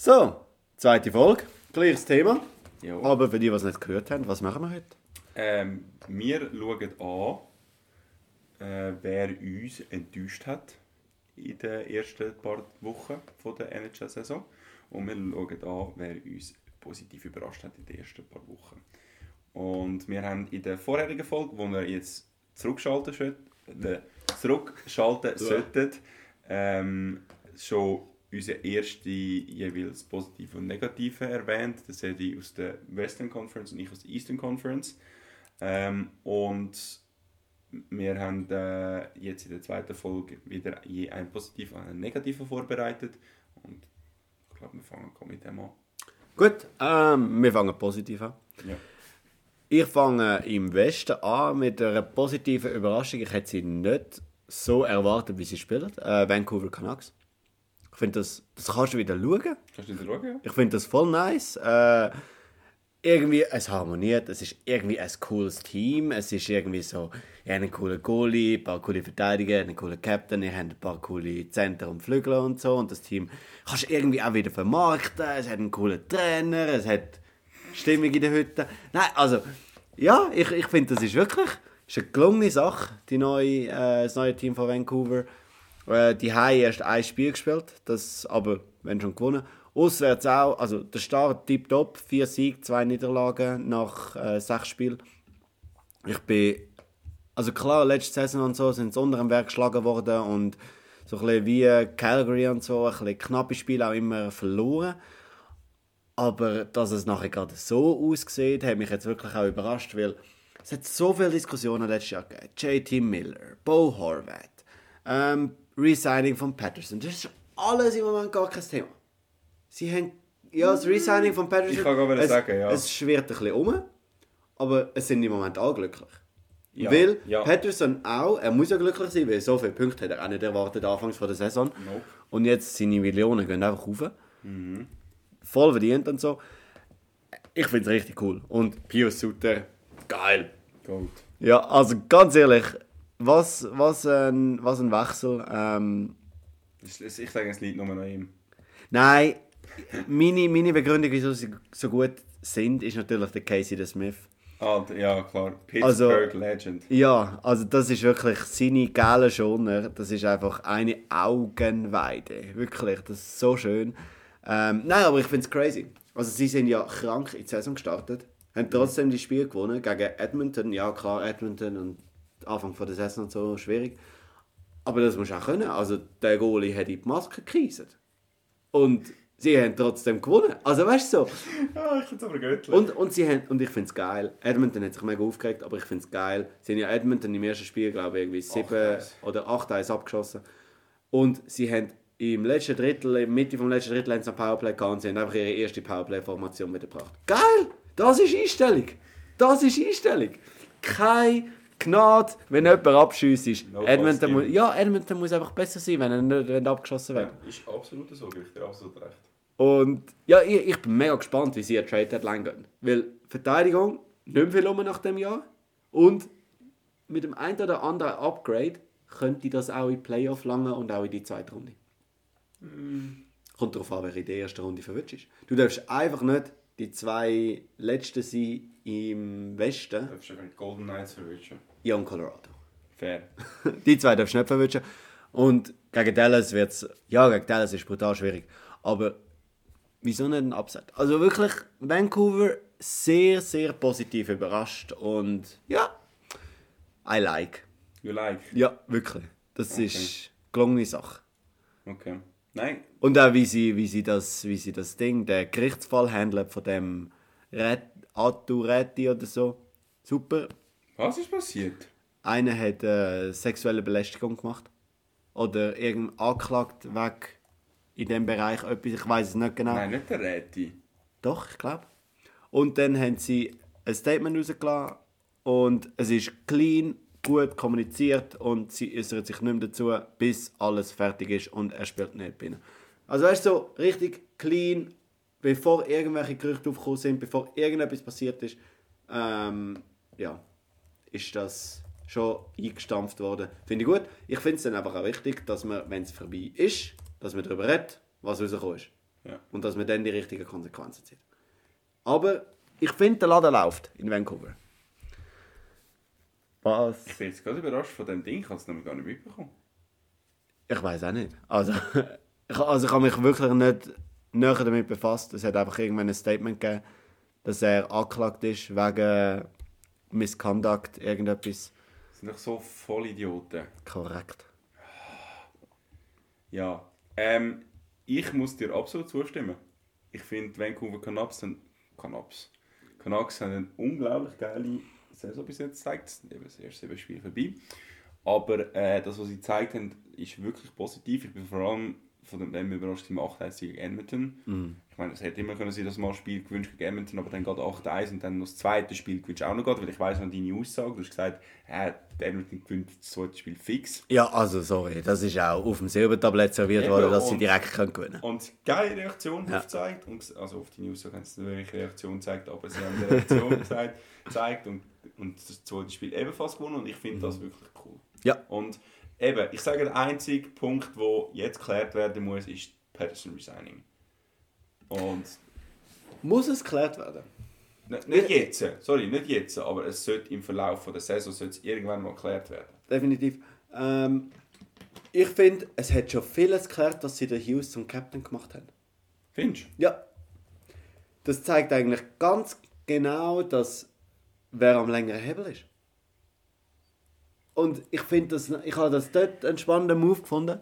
So, zweite Folge, gleiches Thema. Ja. Aber für die, die es nicht gehört haben, was machen wir heute? Ähm, wir schauen an, äh, wer uns enttäuscht hat in den ersten paar Wochen von der NHL-Saison. Und wir schauen an, wer uns positiv überrascht hat in den ersten paar Wochen. Und wir haben in der vorherigen Folge, wo wir jetzt zurückschalten, sollten, äh, zurückschalten sollten, ähm, schon unsere erste jeweils positive und negative erwähnt. Das hätte ich aus der Western Conference und ich aus der Eastern Conference. Ähm, und wir haben äh, jetzt in der zweiten Folge wieder je ein positiver und ein negativer vorbereitet. Und ich glaube, wir fangen mit dem an. Gut, ähm, wir fangen positiv an. Ja. Ich fange im Westen an mit einer positiven Überraschung. Ich hätte sie nicht so erwartet, wie sie spielen. Äh, Vancouver Canucks. Ich finde, das, das kannst du wieder schauen. Kannst du wieder schauen? Ich finde das voll nice. Äh, irgendwie, es harmoniert, es ist irgendwie ein cooles Team. Es ist irgendwie so, ihr habt einen coolen Goalie, ein paar coole Verteidiger, einen coolen Captain, ihr habt ein paar coole Center und Flügel und so. Und das Team kannst du irgendwie auch wieder vermarkten. Es hat einen coolen Trainer, es hat Stimmung in der Hütte. Nein, also, ja, ich, ich finde, das ist wirklich ist eine gelungene Sache, die neue, äh, das neue Team von Vancouver. Äh, die haben erst ein Spiel gespielt, das aber, wenn schon gewonnen. Auswärts auch, also der Start tipptopp, vier Siege, zwei Niederlagen nach äh, sechs Spielen. Ich bin, also klar, letzte Saison und so sind sie unter dem Werk geschlagen worden und so ein bisschen wie Calgary und so, ein bisschen knappe Spiele auch immer verloren. Aber dass es nachher gerade so aussieht, hat mich jetzt wirklich auch überrascht, weil es hat so viele Diskussionen letztes Jahr gegeben. JT Miller, Bo Horvath, ähm, Resigning von Patterson. Das ist alles im Moment gar kein Thema. Sie haben, ja, das Resigning von Patterson, Ich kann gerade es, sagen, ja. es schwirrt ein bisschen um, aber es sind im Moment alle glücklich. Ja, weil ja. Patterson auch, er muss ja glücklich sein, weil so viele Punkte hat er auch nicht erwartet anfangs von der Saison. Nope. Und jetzt seine Millionen gehen einfach rauf. Voll verdient und so. Ich finde es richtig cool. Und Pius Suter, geil. Gold. Ja, also ganz ehrlich, was, was, ein, was ein Wechsel. Ähm, Ich sage, es liegt nur an ihm. nein, meine, meine Begründung, wieso sie so gut sind, ist natürlich der Casey the Smith. Ah, d- ja, klar. Also- Pittsburgh Legend. Ja, also das ist wirklich seine geile Schoner. Das ist einfach eine Augenweide. Wirklich, das ist so schön. Ähm, nein, aber ich finde es crazy. Also sie sind ja krank in die Saison gestartet, haben trotzdem die Spiele gewonnen gegen Edmonton. Ja klar, Edmonton und Anfang von der Saison und so schwierig. Aber das musst du auch können. Also der Goalie hat in die Maske gekriselt. Und sie haben trotzdem gewonnen. Also weißt du so. Ah, ich finde es aber göttlich. Und, und, sie haben, und ich finde es geil. Edmonton hat sich mega aufgeregt, aber ich finde es geil. Sie haben ja Edmonton im ersten Spiel, glaube ich, irgendwie 7 8-1. oder 8-1 abgeschossen. Und sie haben im letzten Drittel, in der Mitte vom letzten Drittel, haben sie ein Powerplay gehabt und sie haben einfach ihre erste Powerplay-Formation mitgebracht. Geil! Das ist Einstellung! Das ist Einstellung! Kein Gnade, wenn jemand abschießt. No Edmonton, muss, ja, Edmonton muss einfach besser sein, wenn er nicht wenn er abgeschossen wird. ja, ist absolut so, ich dir absolut recht. Und ja, ich, ich bin mega gespannt, wie sie eine Trade Deadline gehen. Weil Verteidigung, nicht viel um nach dem Jahr. Und mit dem einen oder anderen Upgrade könnte das auch in die Playoff langen und auch in die zweite Runde. Kommt darauf an, wer in der ersten Runde verwünscht ist. Du darfst einfach nicht die zwei letzten sein im Westen, Du darfst ja die Golden Knights verwischen. Ja und Colorado. Fair. die zwei darfst du nicht verwünschen. Und gegen Dallas wird es, ja, gegen Dallas ist brutal schwierig. Aber wieso nicht ein Upset? Also wirklich, Vancouver sehr, sehr positiv überrascht und ja, I like. You like? Ja, wirklich. Das Okay. ist gelungene Sache. Okay. Nein, Und auch wie sie, wie sie, das, wie sie das Ding, der Gerichtsfall handelt von dem Ret Aturetti oder so. Super. Was ist passiert? Einer hat äh, sexuelle Belästigung gemacht. Oder irgendein angeklagt weg in dem Bereich etwas, ich weiß es nicht genau. Nein, nicht der Räti. Doch, ich glaube. Und dann haben sie ein Statement rausgelassen und es ist clean, gut kommuniziert und sie äußert sich nicht mehr dazu, bis alles fertig ist und er spielt nicht bei ihnen. Also weißt du, so richtig clean, bevor irgendwelche Gerüchte aufgekommen sind, bevor irgendetwas passiert ist, ähm, ja, ist das schon eingestampft worden. Finde ich gut. Ich finde es dann einfach auch wichtig, dass man, wenn es vorbei ist, dass man darüber redet, was rausgekommen ist. Ja. Und dass man dann die richtigen Konsequenzen zieht. Aber ich finde, der Laden läuft in Vancouver. Was? Ich bin jetzt gerade überrascht von dem Ding, ich habe es nämlich gar nicht mitbekommen. Ich weiß auch nicht. Also ich, also ich habe mich wirklich nicht näher damit befasst. Es hat einfach irgendwann ein Statement gegeben, dass er angeklagt ist wegen Misconduct, irgendetwas. Das sind doch so Vollidioten. Korrekt. Ja, ähm, ich muss dir absolut zustimmen. Ich finde, Vancouver Canucks sind Canucks. Canucks haben eine unglaublich geile Saison bis jetzt gezeigt. Eben das erste Spiel vorbei. Aber äh, das, was sie gezeigt haben, ist wirklich positiv. Ich bin vor allem von dem, überrascht im 8-1 gegen Edmonton. Ich meine, es hätte immer können sein, dass mal ein Spiel gewünscht gegen Edmonton, aber dann geht 8-1 und dann noch das zweite Spiel gewünscht auch noch geht, weil ich weiss noch deine Aussage. Du hast gesagt, äh, Edmonton gewinnt das zweite Spiel fix. Ja, also sorry, das ist auch auf dem Silbertablett serviert worden, dass sie und- direkt können gewinnen Und geile Reaktion Ja. aufgezeigt. Und, also auf die News haben sie nicht Reaktion gezeigt, aber sie haben eine Reaktion gezeigt, gezeigt und, und das zweite Spiel ebenfalls gewonnen. Und ich finde das wirklich cool. Ja. Und eben, ich sage, der einzige Punkt, der jetzt geklärt werden muss, ist Patterson Resigning. Und Muss es geklärt werden? n- nicht jetzt, sorry, nicht jetzt, aber es sollte im Verlauf von der Saison sollte irgendwann mal geklärt werden. Definitiv. Ähm, ich finde, es hat schon vieles geklärt, dass sie den Hughes zum Captain gemacht haben. Findest du? Ja. Das zeigt eigentlich ganz genau, dass wer am längeren Hebel ist. Und ich finde, das, ich habe das dort einen spannenden Move gefunden,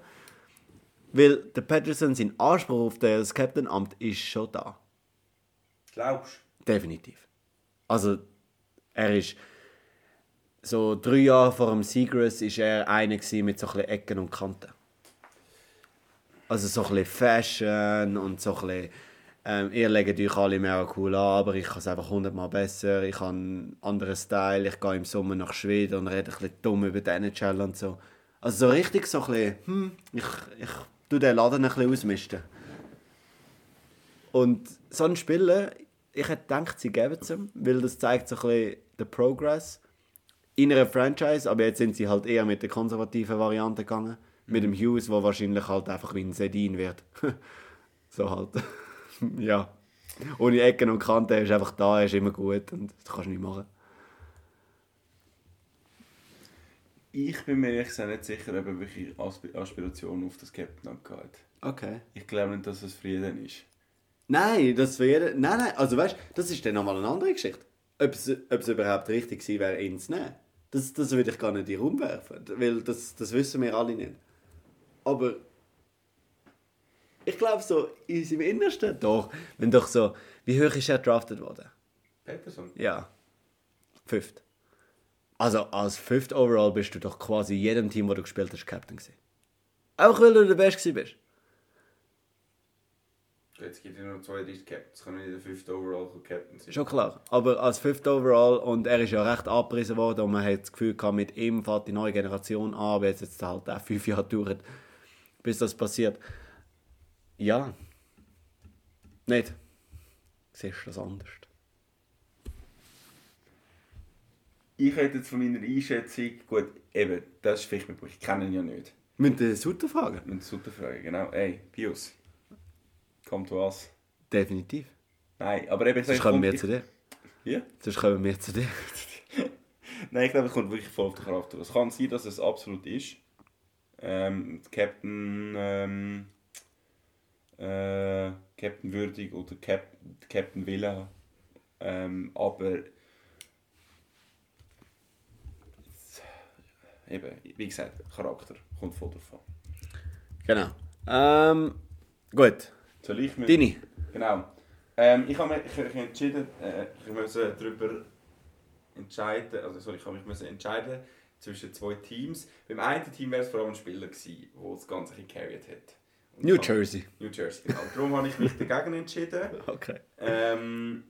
weil der Patterson sein Anspruch auf das Captain-Amt ist schon da. Glaubst Definitiv. Also, er ist so drei Jahre vor dem Seagrass ist er einer mit so ein Ecken und Kanten. Also so ein bisschen Fashion und so ein bisschen, ähm, ihr legt euch alle mehr cool an, aber ich kann es einfach hundertmal besser. Ich habe einen anderen Style. Ich gehe im Sommer nach Schweden und rede ein bisschen dumm über die NHL und so. Also so richtig so ein bisschen, hm, ich, ich tu den Laden ein bisschen ausmisten. Und so ein Spieler, ich hätte gedacht, sie geben es ihm, weil das zeigt so ein bisschen den Progress in einer Franchise, aber jetzt sind sie halt eher mit der konservativen Variante gegangen. Mit dem Hughes, wo wahrscheinlich halt einfach wie ein Sedin wird. so halt. ja. Ohne Ecken und Kanten, er ist einfach da, er ist immer gut und das kannst du nicht machen. Ich bin mir ehrlich gesagt nicht sicher, ob er wirklich Asp- Aspirationen auf das Captain hat. Okay. Ich glaube nicht, dass es Frieden ist. Nein, das wäre. Nein, nein, also weißt das ist dann nochmal eine andere Geschichte. Ob es, ob es überhaupt richtig gewesen wäre, ihn zu nehmen. Das, das würde ich gar nicht in den Raum werfen, weil das, das wissen wir alle nicht. Aber ich glaube so, in seinem Innersten doch, wenn doch so, wie hoch ist er drafted worden? Peterson? Ja, fünft. Also als fünft Overall bist du doch quasi jedem Team, wo du gespielt hast, Captain gewesen. Auch weil du der Beste gewesen bist. Jetzt gibt es nur 32 Captains, kann nicht der fünfte Overall Captain sein. Schon klar. Aber als Fifth Overall und er ist ja recht abgerissen worden und man hat das Gefühl gehabt, mit ihm fährt die neue Generation an, aber jetzt jetzt halt auch fünf Jahre dauert, bis das passiert. Ja. Nicht. Siehst du das anders? Ich hätte jetzt von meiner Einschätzung, gut, eben, das ist vielleicht mein Punkt, ich kenne ihn ja nicht. Wir müssen den Sutter fragen. Mit Sutter fragen, genau. Ey, Pius, komm zu was. Definitiv. Nein, aber eben, ich Sonst kommen wir ich- zu dir. Ja? Sonst kommen wir zu dir. Nein, ich glaube, es kommt wirklich voll auf den Charakter. Es kann sein, dass es absolut ist. Ähm, Captain, ähm, äh, Captain würdig oder Cap Captain Villa. Ähm, aber eben, wie gesagt, Charakter kommt voll davon. Genau. Ähm, gut. Soll ich mir... Dini. Genau. Ähm, ich habe mich ich, ich entschieden, äh, ich musste darüber entscheiden, also sorry, ich habe mich entscheiden zwischen zwei Teams. Beim einen Team wäre es vor allem ein Spieler gewesen, der das Ganze ein carried hat. New habe- Jersey. New Jersey, genau. Darum habe ich mich dagegen entschieden. Okay. Ähm,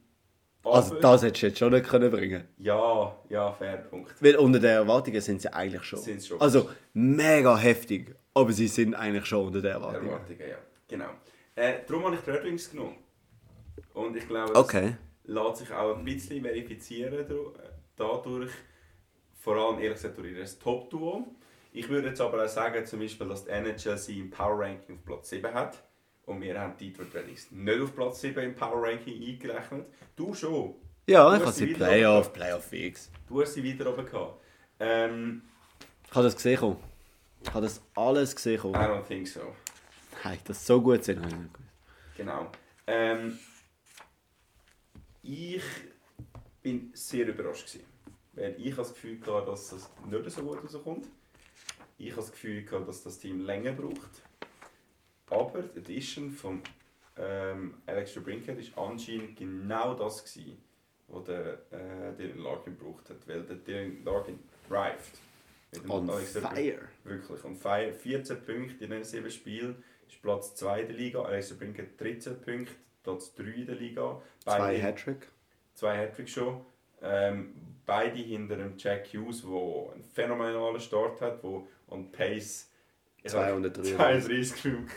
Also das hättest du jetzt schon nicht können bringen Ja, ja, fair, Punkt. Weil unter den Erwartungen sind sie eigentlich schon. Sind sie schon. Also mega heftig, aber sie sind eigentlich schon unter den Erwartungen. Erwartungen, ja. Genau. Äh, darum habe ich die Red Wings genommen. Und ich glaube, das Okay. lässt sich auch ein bisschen verifizieren dadurch, vor allem ehrlich gesagt durch ihr Top-Duo. Ich würde jetzt aber auch sagen, zum Beispiel, dass die NHL sie im Power Ranking auf Platz 7 hat Und wir haben Detroit Red Wings nicht auf Platz 7 im Power Ranking eingerechnet. Du schon. Ja, Du ich habe sie Playoff, Playoff fix. Du hast sie wieder oben gehabt. Ähm, Ich habe das gesehen. kommen. Ich habe das alles gesehen. I kommen. don't think so. Nein, das so gut sind. Genau. Ähm, ich bin sehr überrascht gewesen, weil ich das Gefühl hatte, dass das nicht so gut rauskommt. Ich habe das Gefühl gehabt, dass das Team länger braucht. Aber die Edition von ähm, Alex Brinket ist anscheinend genau das gewesen, was der äh, Dylan Larkin gebraucht hat, weil der Dylan Larkin thrived. On fire. Wirklich, on fire. 14 Punkte in den 7 Spielen. Ist Platz 2 der Liga. Alex Brinket 13 Punkte, Platz 3 in der Liga. Zwei Beide- Hattrick. zwei Hattricks schon. Ähm, beide hinter dem Jack Hughes, der einen phänomenalen Start hat, der on Pace ich sag, 233. 32 Punkte.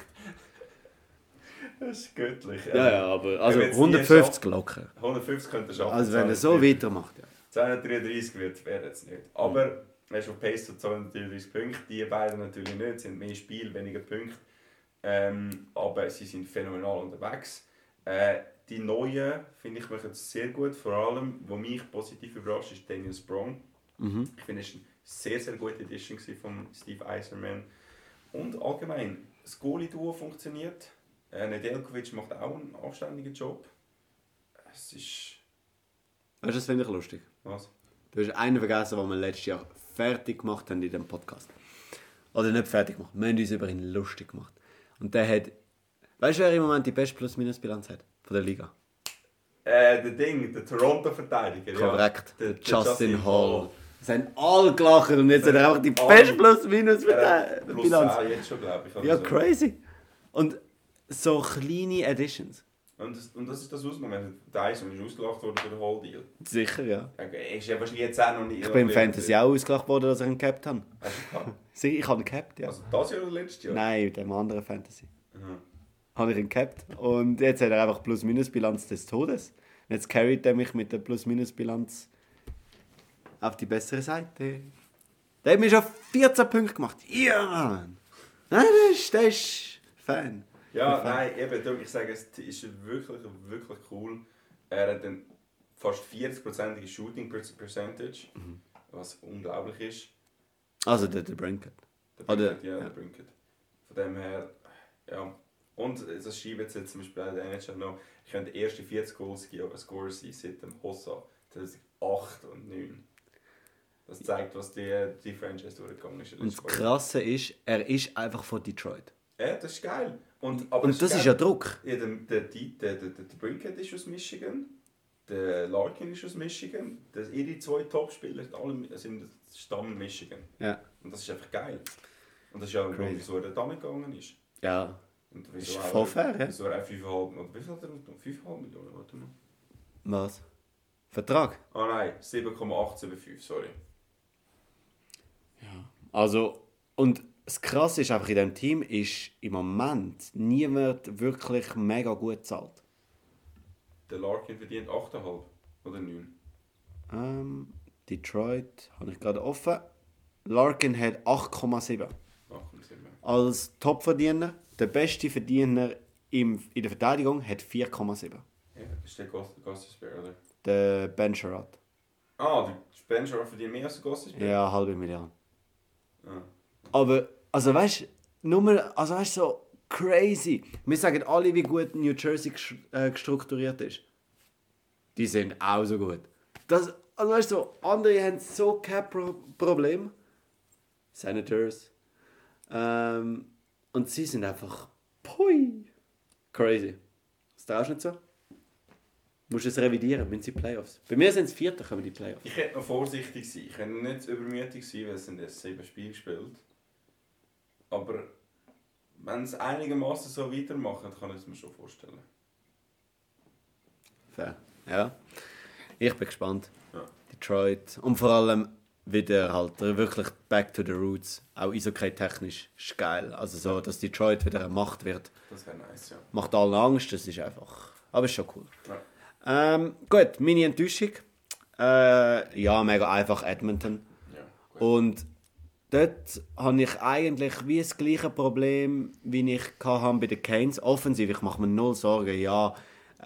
das ist göttlich. Ja, ja, aber also Wenn wir jetzt nie 150 locker. 150 könnte er schaffen. Also wenn er so 233 weitermacht, ja. 233 wird, wäre jetzt nicht. Aber er ist auf Pace zu 233 Punkte. Die beiden natürlich nicht, es sind mehr Spiel, weniger Punkte. Ähm, aber sie sind phänomenal unterwegs. Äh, die neuen, finde ich, machen es sehr gut. Vor allem, was mich positiv überrascht, ist Daniel Sprong. Mhm. Ich finde, es war eine sehr, sehr gute Edition von Steve Eiserman. Und allgemein, das Goalie-Duo funktioniert. Äh, Nedeljkovic macht auch einen anständigen Job. Es ist... Weißt du, das finde ich lustig. Was? Du hast einen vergessen, den wir letztes Jahr fertig gemacht haben in dem Podcast. Oder nicht fertig gemacht. Wir haben uns über ihn lustig gemacht. Und der hat. Weißt du, wer im Moment die beste Plus-Minus-Bilanz hat? Von der Liga. Äh, der Ding, der Toronto-Verteidiger. Korrekt. Der, Der Justin Hall. Es haben alle gelacht und jetzt hat er einfach die beste Plus-Minus-Bilanz. Plus 10 jetzt schon, glaube ich. Ja, so. crazy. Und so kleine Additions. Und das, und das ist das. Der Eisen ist ausgelacht worden für den Hall-Deal. Sicher, ja. Ist ja wahrscheinlich jetzt auch noch nicht... Ich bin im Fantasy auch ausgelacht worden, dass ich ihn gehabt habe. Hast du Ich habe ihn gehabt, ja. Also das Jahr oder letztes Jahr? Nein, in dem anderen Fantasy. Aha. habe ich ihn gehabt. Und jetzt hat er einfach Plus-Minus-Bilanz des Todes. Und jetzt carryt er mich mit der Plus-Minus-Bilanz auf die bessere Seite. Der hat mir schon 14 Punkte gemacht. Ja, Mann! Nein, der ist, der ist Fan. Ja, nein, eben, darum, ich sage, es ist wirklich, wirklich cool. Er hat dann fast 40%ige Shooting Percentage, Mhm. was unglaublich ist. Also der, der Brinkett. Der Brinkett, ja, ja. der Brinkett. Von dem her, ja. Und das schreiben jetzt, zum Beispiel der NHL noch, ich könnte die ersten 40 Goals geben, Scorer sein seit dem Hossa 2008 und 9. Das zeigt, was die, die Franchise durchgegangen ist. Und das Krasse ist, er ist einfach von Detroit. Ja, das ist geil. Und, aber Und das ist ja Druck. Ja, der, der, der, der, der, Brinkett ist aus Michigan, der Larkin ist aus Michigan, das, ihre zwei Topspieler sind alle sind Stamm Michigan. Ja. Und das ist einfach geil. Und das ist ja ein Grund, wieso er da gegangen ist. Ja. Und Ist wieso voll auch, fair, ja. Wieso er auch 5,5 oder wie viel hat er noch? 5,5 Millionen, warte mal. Was? Vertrag? Ah nein, 7,875, sorry. Also, und das Krasse ist einfach, in diesem Team ist im Moment niemand wirklich mega gut bezahlt. Der Larkin verdient 8,5 oder 9. Ähm, Detroit habe ich gerade offen. Larkin hat 8,7. 8,7. Als Topverdiener, der beste Verdiener im, in der Verteidigung hat 4,7. Ja, das ist der Gostisbeer, oder? Der Ben Sherratt. Ah, der Spencer verdient mehr als der Gostisbeer? Ja, halbe Million. Aber, also weißt du, nur mal, also weißt du, so crazy. Wir sagen alle, wie gut New Jersey äh, gestrukturiert ist. Die sind auch so gut. Das, also weißt du, so, andere haben so kein Pro Problem. Senators. Ähm, und sie sind einfach, pui, crazy. Das traust du nicht so? Musst du es revidieren, wenn sie Playoffs. Bei mir sind es Vierte, kommen die Playoffs. Ich hätte noch vorsichtig sein. Ich könnte nicht übermütig sein, weil es sind erst sieben Spiele gespielt. Aber wenn es einigermaßen so weitermachen, kann ich es mir schon vorstellen. Fair. Ja. Ich bin gespannt. Ja. Detroit. Und vor allem wieder halt wirklich back to the roots. Auch Eishockey-technisch ist geil. Also so, dass Detroit wieder eine Macht wird. Das wäre nice, ja. Macht allen Angst, das ist einfach... Aber ist schon cool. ja. Ähm, gut, meine Enttäuschung. Äh, ja, mega einfach Edmonton. ja. Und dort habe ich eigentlich wie das gleiche Problem, wie ich hatte bei den Canes. Offensiv, ich mache mir null Sorgen. Ja,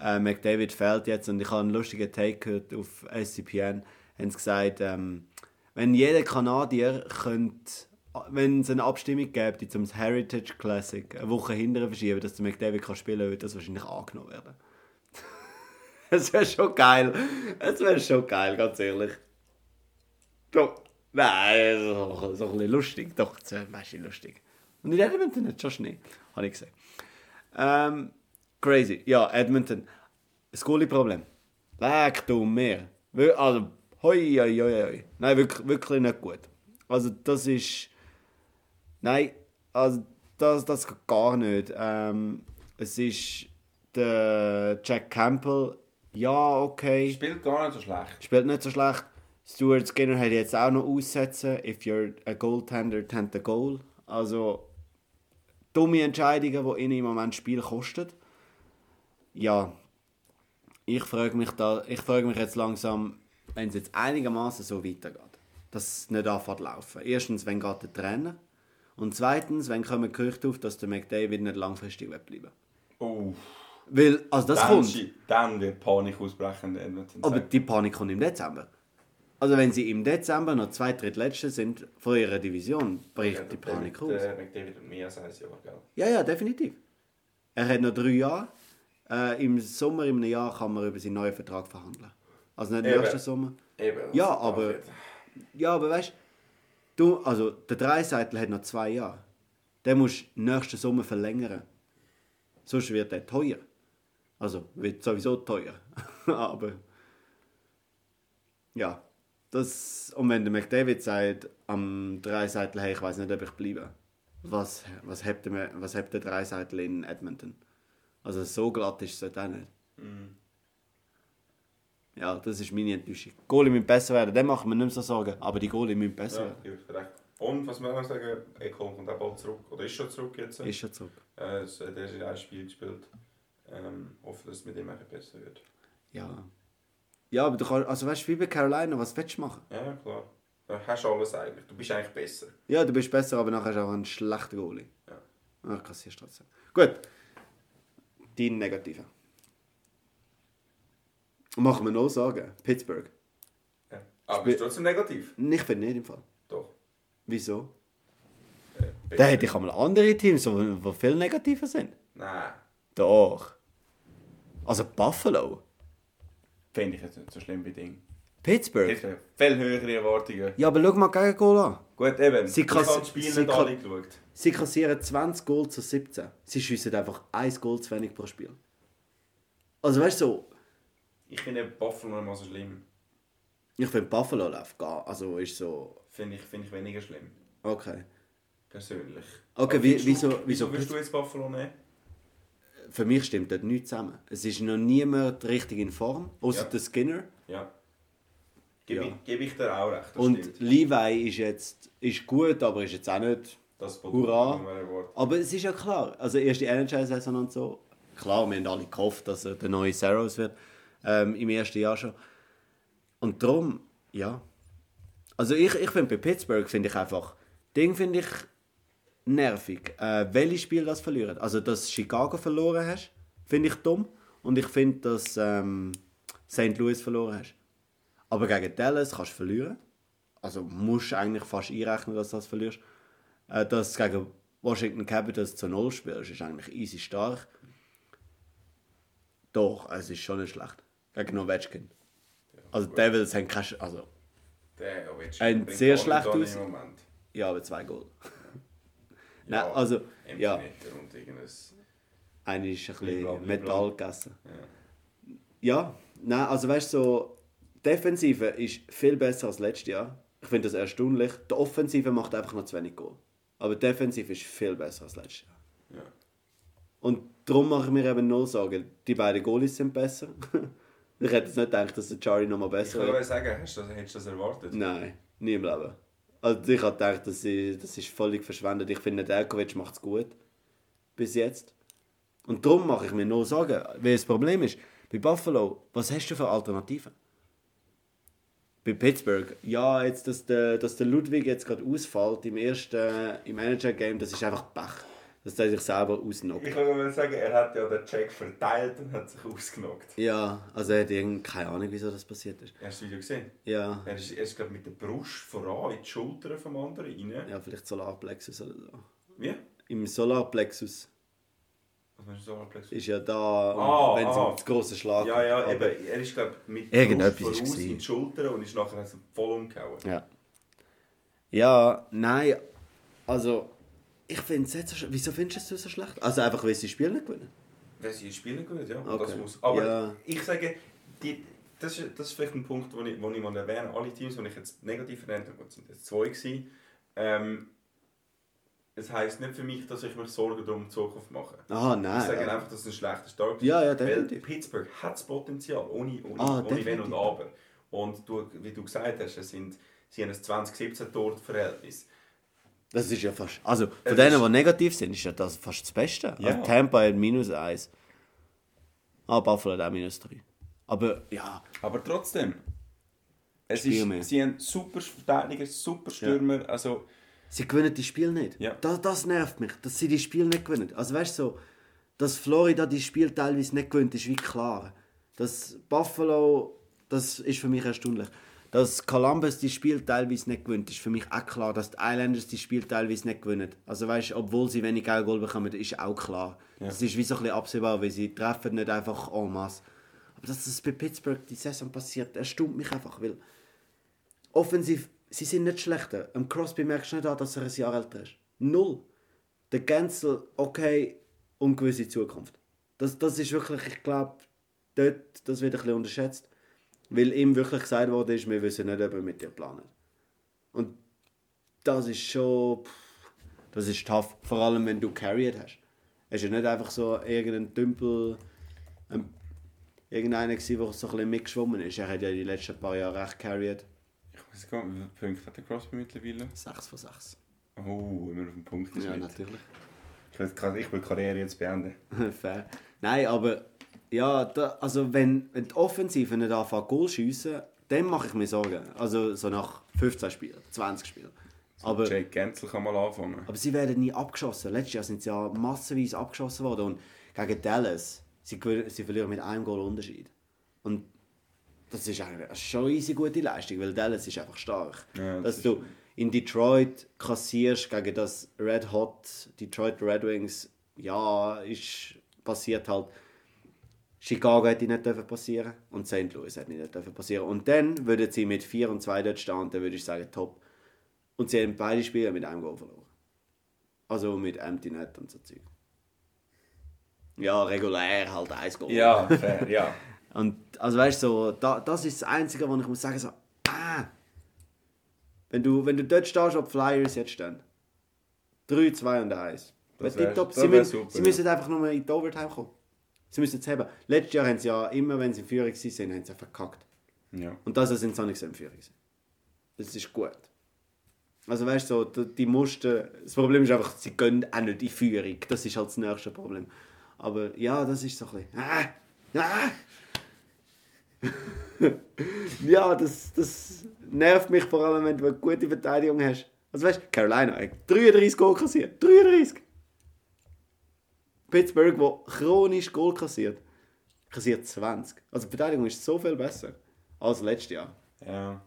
äh, McDavid fehlt jetzt und ich habe einen lustigen Take gehört auf SCPN. Haben sie gesagt, ähm, wenn jeder Kanadier könnte, wenn es eine Abstimmung gäbe zum Heritage Classic eine Woche hinterher verschieben, dass der McDavid kann spielen kann, würde das wahrscheinlich angenommen werden. Es wäre schon geil. Es wäre schon geil, ganz ehrlich. Doch. Nein, so, so ein bisschen lustig. Doch, das wäre du, lustig. Und in Edmonton hat es schon Schnee, habe ich gesehen. Ähm, crazy. Ja, Edmonton. Ein Goalie-Problem. Leck du. Wir- Also, hoi, hoi, hoi, hoi. Nein, wirklich, wirklich nicht gut. Also, das ist... Nein, also, das, das geht gar nicht. Ähm, es ist der Jack Campbell. Ja, okay. Spielt gar nicht so schlecht. Spielt nicht so schlecht. Stuart Skinner hat jetzt auch noch aussetzen. If you're a goaltender, tend the goal. Also dumme Entscheidungen, die ihnen im Moment das Spiel kosten. Ja, ich frage mich da, ich frage mich jetzt langsam, wenn es jetzt einigermaßen so weitergeht, dass es nicht anfängt zu laufen. Erstens, wenn geht der Trainer? Und zweitens, wenn kommen Gerüchte auf, dass der McDavid nicht langfristig wird bleiben. Oh, Weil, also das dann, kommt. schi- dann wird Panik ausbrechen. Aber die Panik kommt im Dezember. Also wenn sie im Dezember noch zwei Drittletzte sind von ihrer Division, bricht die Panik aus. Der McDavid und mehr als ein Jahr, gell? Ja, ja, definitiv. Er hat noch drei Jahre. Äh, Im Sommer, im Jahr, kann man über seinen neuen Vertrag verhandeln. Also nicht Eben. nächsten Sommer. Eben. Ja, aber- Ja, aber weißt du, also der Dreiseitel hat noch zwei Jahre. Den musst du nächsten Sommer verlängern. Sonst wird er teuer. Also wird sowieso teuer. aber ja, das und wenn der McDavid sagt am Dreiseitel, hey, ich weiß nicht, ob ich bleibe. Was was habt der was habt der Dreiseitel in Edmonton? Also so glatt ist es auch nicht. Ja, das ist meine Enttäuschung. Die Goalie müssen besser werden, dann machen wir nicht mehr so Sorgen. Aber die Goalie müssen besser Ja, werden. recht. Und was wir noch sagen, Ekholm kommt auch bald zurück. Oder ist schon zurück jetzt. Ist schon zurück. Äh, der hat in ein Spiel gespielt. Ähm, hoffe, dass es mit ihm ein besser wird. Ja. Ja, aber du kannst, also weißt du, wie bei Carolina, was willst du machen? Ja, klar. Du hast alles eigentlich. Du bist eigentlich besser. Ja, du bist besser, aber nachher hast du auch einen schlechten Goalie. Ja. Ach, kassierst trotzdem. Gut. Dein Negativer. Machen wir noch sagen. Pittsburgh. Ja. Aber bist du trotzdem negativ? Ich finde nicht im Fall. Doch. Wieso? Äh, Da hätte ich einmal andere Teams, die viel negativer sind. Nein. Doch. Also Buffalo. Finde ich jetzt nicht so schlimm bei Ding. Pittsburgh. Habe viel höhere Erwartungen. Ja, aber schau mal gegen Goal an. Gut, eben. Sie ich habe das Spiel nicht ka- alle geschaut. Sie kassieren 20 Goal zu 17. Sie schiessen einfach ein Goal zu wenig pro Spiel. Also weißt du, so, Ich finde Buffalo nicht mal so schlimm. ich finde Buffalo läuft gar, also ist so, Finde ich, finde ich weniger schlimm. okay. Persönlich. Okay, wie- wieso wieso würdest du jetzt Buffalo nehmen? Für mich stimmt dort nichts zusammen. Es ist noch niemand richtig in Form, außer Ja. der Skinner. Ja. Gebe, Ja. ich, gebe ich dir auch recht. Das Und stimmt. Levi ist jetzt ist gut, aber ist jetzt auch nicht. Das Hurra. Aber es ist ja klar, also erste NHL-Saison und so. Klar, wir haben alle gehofft, dass er der neue Saros wird. Ähm, Im ersten Jahr schon. Und darum, ja. Also ich, ich finde bei Pittsburgh finde ich einfach, Ding finde ich nervig. Äh, welche Spiel das verlieren. Also dass Chicago verloren hast, finde ich dumm. Und ich finde, dass ähm, St. Louis verloren hast. Aber gegen Dallas kannst du verlieren. Also musst du eigentlich fast einrechnen, dass du das verlierst. Äh, dass du gegen Washington Capitals zu Null spielst, ist eigentlich easy stark. Doch, es ist schon nicht schlecht. Gegen Ovechkin. Also gut. Devils haben keine... Also, Der Ovechkin Ein sehr schlecht aus. Ja, aber zwei Goal. Nein, also, ja. Und irgendein... Einer ist ein bisschen. Metall gegessen. Ja. Ja, nein, also weißt du, so, die Defensive ist viel besser als letztes Jahr. Ich finde das erstaunlich. Die Offensive macht einfach noch zu wenig Goal. Aber die Defensive ist viel besser als letztes Jahr. Ja. Und darum mache ich mir eben null Sorgen. Die beiden Goalies sind besser. ich hätte jetzt nicht gedacht, dass der Charlie noch mal Ich besser würde wird. sagen, hast du das, hättest du das erwartet? Nein, nie im Leben. Also ich habe gedacht, das ist, das ist völlig verschwendet. Ich finde, Delkovic macht es gut. Bis jetzt. Und darum mache ich mir nur Sorgen. Weil das Problem ist, bei Buffalo, was hast du für Alternativen? bei Pittsburgh, ja, jetzt, dass der, dass der Ludwig jetzt gerade ausfällt im ersten im Manager-Game, das ist einfach Pech. Dass er sich selber ausnockt. Ich kann mal sagen, er hat ja den Check verteilt und hat sich ausgenockt. Ja, also er hat irgendwie keine Ahnung, wieso das passiert ist. Hast du das Video gesehen? Ja, Er ist, er ist glaube mit der Brust voran in die Schultern vom anderen rein. ja vielleicht Solarplexus oder so. Wie? Im Solarplexus Was meinst du so Plex? ist ja da, Ah, wenn es ah. das große Schlag Ja, ja, Aber- eben. Er ist glaube mit der Brust voraus in die Schultern und ist nachher also voll umgehauen. Ja. Ja, nein, also ich finde es jetzt so sch- Wieso findest du es so schlecht? Also einfach, weil sie das Spiel nicht gewinnen? Wenn sie spielen gut, ja. Und Okay. Das muss. Aber Ja. ich sage, die, das, ist, das ist vielleicht ein Punkt, den ich, wo ich mal erwähne. Alle Teams, die ich jetzt negativ erwähnt habe, sind jetzt zwei gewesen, ähm, es heisst nicht für mich, dass ich mir Sorgen um die Zukunft mache. Ah, Ich nein. sage ja. einfach, dass es ein schlechter Start ist. Ja, ja, Weil definitiv. Pittsburgh hat das Potenzial, ohne, ohne, Ah, ohne Wenn und Aber. Und du, wie du gesagt hast, es sind, sie haben ein 2017-Tor-Verhältnis. Das ist ja fast. Also, von Es denen, die negativ sind, ist ja das fast das Beste. Ja. Also, Tampa hat minus 1. Ah, Buffalo hat auch minus 3. Aber ja, Aber trotzdem, es Spiel ist, mehr. sie haben super Verteidiger, super Stürmer. Also, sie gewinnen die Spiele nicht. Ja. Das, das nervt mich, dass sie die Spiele nicht gewinnen. Also, weißt du, so, dass Florida die Spiele teilweise nicht gewinnt, ist wie klar. Dass Buffalo, das ist für mich erstaunlich. Dass Columbus die Spiele teilweise nicht gewinnt, ist für mich auch klar. Dass die Islanders die Spiele teilweise nicht gewinnen. Also weißt, obwohl sie wenig Goal bekommen, ist auch klar. Das ist wie so ein bisschen absehbar, weil sie treffen nicht einfach en masse. Aber dass das bei Pittsburgh die Saison passiert, erstaunt mich einfach, weil offensiv, sie sind nicht schlechter. Am Crosby merkst du nicht an, dass er ein Jahr älter ist. Null. Der Gänzel, okay, ungewisse Zukunft. Das, das ist wirklich, ich glaube, dort, das wird ein bisschen unterschätzt. Weil ihm wirklich gesagt worden ist, wir wissen nicht, ob wir mit dir planen. Und das ist schon, pff, das ist tough. Vor allem, wenn du carried hast. Es ist ja nicht einfach so irgendein Tümpel, ein, irgendeiner der so ein bisschen mitgeschwommen ist. Er hat ja die letzten paar Jahre recht carried. ich weiß gar nicht, wie viele Punkte hat der Crosby mittlerweile? 6 von 6. Oh, immer auf dem Punkt ist Ja, mit. natürlich. Ich will, ich will die Karriere jetzt beenden. Fair. Nein, aber ja, da, also wenn, wenn die Offensive nicht anfängt, Goal schiessen, dann mache ich mir Sorgen. Also so nach 15 Spielen, 20 Spielen. Aber, Jake Gensel kann mal anfangen. aber sie werden nie abgeschossen. Letztes Jahr sind sie ja massenweise abgeschossen worden. Und gegen Dallas, sie, sie verlieren mit einem Goal Unterschied. Und das ist eigentlich schon eine gute Leistung, weil Dallas ist einfach stark. Ja, das Dass du in Detroit kassierst gegen das Red Hot Detroit Red Wings, ja, ist passiert halt. Chicago hätte nicht dürfen passieren und St. Louis hätte nicht dürfen passieren. Und dann würden sie mit 4 und 2 dort stehen und dann würde ich sagen, top. Und sie haben beide Spiele mit einem Goal verloren. Also mit Empty Net und so Zeug. Ja, regulär halt ein Goal. Ja, fair, ja. Und also weißt du, so, da, das ist das Einzige, wo ich muss sagen, so, ah, wenn du, wenn du dort stehst, ob Flyers jetzt stehen. 3, 2 und 1. Das wär- sie, wär müssen, super, sie ja. müssen einfach nur in die Overtime kommen. Sie müssen es haben. Letztes Jahr haben sie ja immer, wenn sie in Führung waren, haben sie verkackt. ja. Und das sind sie auch nicht so in Führung. Das ist gut. Also weißt du, so, die, die mussten, das Problem ist einfach, sie gehen auch nicht in Führung. Das ist halt das nächste Problem. Aber ja, das ist so ein bisschen... Ah, ah. ja, das, das nervt mich vor allem, wenn du eine gute Verteidigung hast. Also weißt du, Carolina hat 33 Goal kassiert. 33! Pittsburgh, wo chronisch Goal kassiert, kassiert 20. Also die Verteidigung ist so viel besser als letztes Jahr. ja.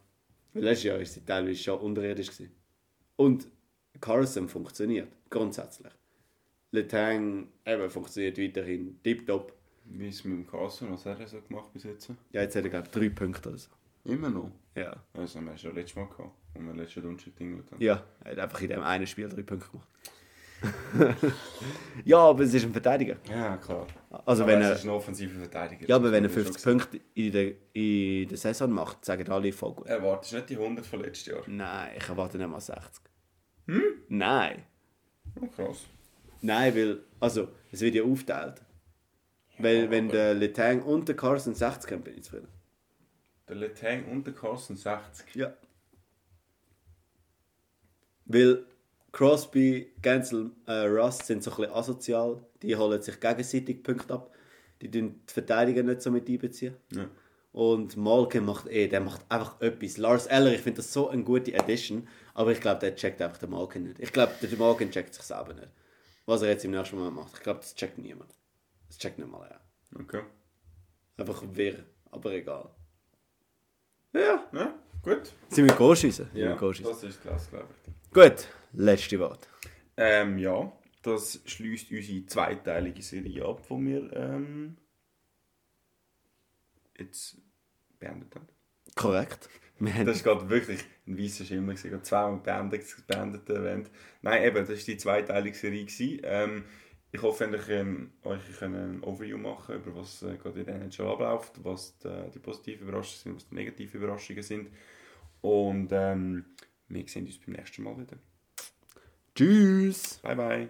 Weil letztes Jahr war sie teilweise schon unterirdisch. Gewesen. Und Carson funktioniert, grundsätzlich. Letang eben funktioniert weiterhin tiptop. Wie ist es mit dem Carson? Was hat er so gemacht bis jetzt? Ja, jetzt hat er, glaube ich, drei Punkte oder so. Immer noch. Ja. Also, wir haben schon letztes Mal gehabt, wo wir letztes Donnerstag tingelt haben. Ja, er hat einfach in dem einen Spiel drei Punkte gemacht. ja, aber es ist ein Verteidiger. Ja, klar. Also aber wenn es er, ist ein offensiver Verteidiger. ja, aber wenn er das muss 50 schon Punkte in der, in der Saison macht, sagen alle voll gut. Erwartest du nicht die 100 von letztes Jahr? Nein, ich erwarte nicht mal 60. Hm? Nein. Oh, krass. Nein, weil, also, es wird ja aufgeteilt. Weil, wenn der Letang und der Carson 60 haben, bin ich zufrieden. Der Letang und der Carson 60. Ja. Weil Crosby, Gensel, äh, Rust sind so ein bisschen asozial. Die holen sich gegenseitig Punkte ab. Die tun die Verteidiger nicht so mit einbeziehen. Ja. Und Malkin macht eh, der macht einfach etwas. Lars Eller, ich finde das so eine gute Addition, aber ich glaube, der checkt einfach den Malkin nicht. Ich glaube, der Malkin checkt sich selber nicht. Was er jetzt im nächsten Mal macht. Ich glaube, das checkt niemand. Das checkt nicht mal er. Okay. Einfach wirr, aber egal. Ja, Ja, gut. sind wir Goal schiessen? Ja, das ist klasse, glaube ich. Gut, letzte Wort. Ähm, ja, das schließt unsere zweiteilige Serie ab, die wir ähm, jetzt beendet haben. Korrekt. Das war wirklich ein weißer Schimmer, gewesen, zweimal beendet, beendet erwähnt. Nein, eben, das war die zweiteilige Serie. Gewesen. Ähm, ich hoffe, ich ähm, euch können ein Overview machen über was äh, gerade in der NHL abläuft, was die, die positiven Überraschungen sind, was die negativen Überraschungen sind. Und ähm, wir sehen uns beim nächsten Mal wieder. Tschüss. Bye, bye.